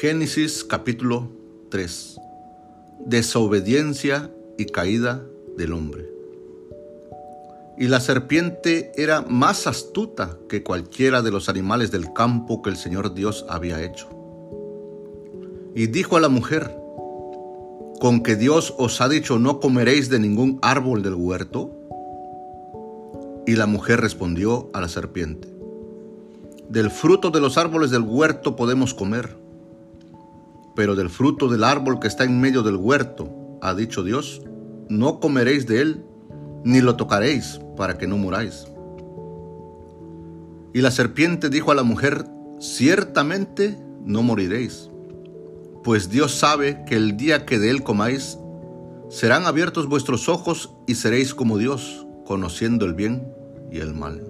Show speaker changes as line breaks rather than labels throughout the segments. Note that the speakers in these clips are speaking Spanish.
Génesis capítulo 3. Desobediencia y caída del hombre. Y la serpiente era más astuta que cualquiera de los animales del campo que el Señor Dios había hecho. Y dijo a la mujer, ¿con que Dios os ha dicho no comeréis de ningún árbol del huerto? Y la mujer respondió a la serpiente, del fruto de los árboles del huerto podemos comer pero del fruto del árbol que está en medio del huerto, ha dicho Dios, no comeréis de él, ni lo tocaréis, para que no muráis. Y la serpiente dijo a la mujer, ciertamente no moriréis, pues Dios sabe que el día que de él comáis, serán abiertos vuestros ojos y seréis como Dios, conociendo el bien y el mal.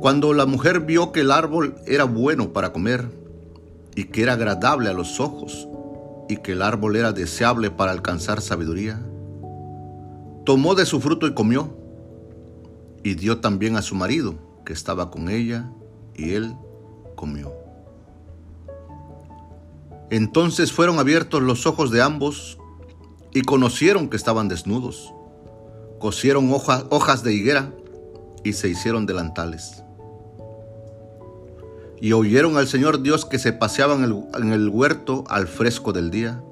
Cuando la mujer vio que el árbol era bueno para comer, y que era agradable a los ojos y que el árbol era deseable para alcanzar sabiduría, tomó de su fruto y comió, y dio también a su marido que estaba con ella, y él comió. Entonces fueron abiertos los ojos de ambos y conocieron que estaban desnudos. Cosieron hojas, hojas de higuera y se hicieron delantales y oyeron al Señor Dios que se paseaba en el, huerto al fresco del día.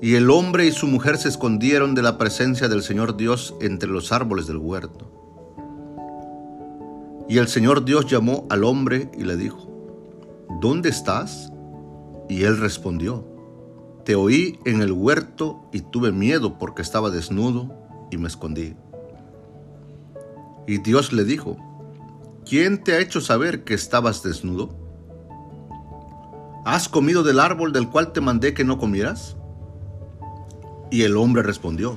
Y el hombre y su mujer se escondieron de la presencia del Señor Dios entre los árboles del huerto. Y el Señor Dios llamó al hombre y le dijo, ¿Dónde estás? Y él respondió, Te oí en el huerto y tuve miedo porque estaba desnudo y me escondí. Y Dios le dijo, ¿Quién te ha hecho saber que estabas desnudo? ¿Has comido del árbol del cual te mandé que no comieras? Y el hombre respondió,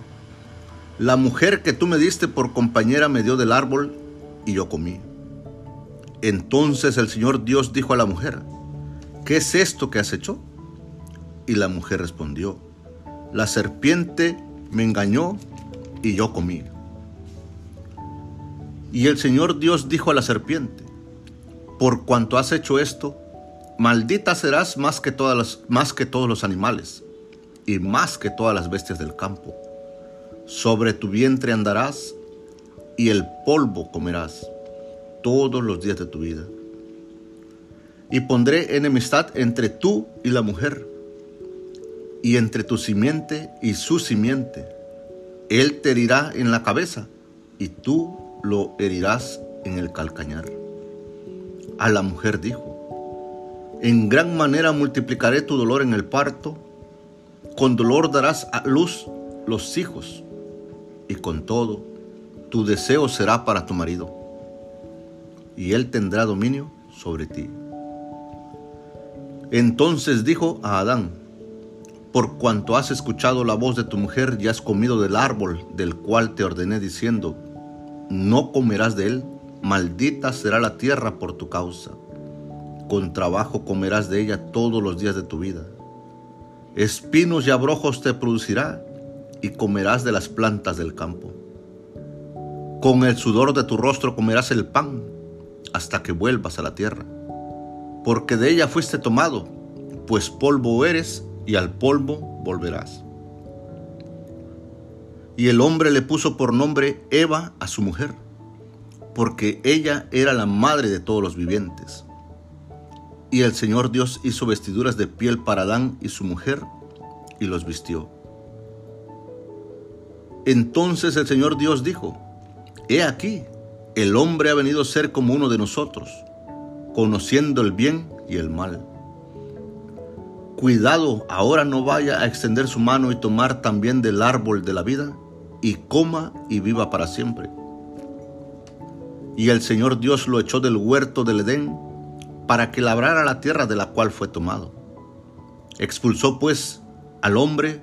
La mujer que tú me diste por compañera me dio del árbol y yo comí. Entonces el Señor Dios dijo a la mujer, ¿qué es esto que has hecho? Y la mujer respondió, la serpiente me engañó y yo comí. Y el Señor Dios dijo a la serpiente, por cuanto has hecho esto, maldita serás más que, todas las, más que todos los animales y más que todas las bestias del campo. Sobre tu vientre andarás y el polvo comerás todos los días de tu vida. Y pondré enemistad entre tú y la mujer, y entre tu simiente y su simiente. Él te herirá en la cabeza, y tú lo herirás en el calcañar. A la mujer dijo, en gran manera multiplicaré tu dolor en el parto, con dolor darás a luz los hijos, y con todo, tu deseo será para tu marido, y él tendrá dominio sobre ti. Entonces dijo a Adán, por cuanto has escuchado la voz de tu mujer y has comido del árbol del cual te ordené diciendo, no comerás de él, maldita será la tierra por tu causa. Con trabajo comerás de ella todos los días de tu vida. Espinos y abrojos te producirá y comerás de las plantas del campo. Con el sudor de tu rostro comerás el pan hasta que vuelvas a la tierra, porque de ella fuiste tomado, pues polvo eres y al polvo volverás. Y el hombre le puso por nombre Eva a su mujer, porque ella era la madre de todos los vivientes. Y el Señor Dios hizo vestiduras de piel para Adán y su mujer, y los vistió. Entonces el Señor Dios dijo, He aquí, el hombre ha venido a ser como uno de nosotros, conociendo el bien y el mal. Cuidado, ahora no vaya a extender su mano y tomar también del árbol de la vida y coma y viva para siempre. Y el Señor Dios lo echó del huerto del Edén para que labrara la tierra de la cual fue tomado. Expulsó pues al hombre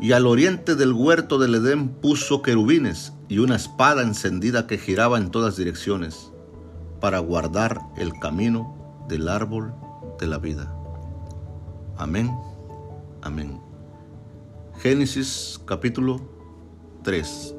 y al oriente del huerto del Edén puso querubines y una espada encendida que giraba en todas direcciones para guardar el camino del árbol de la vida. Amén. Amén. Génesis capítulo 3.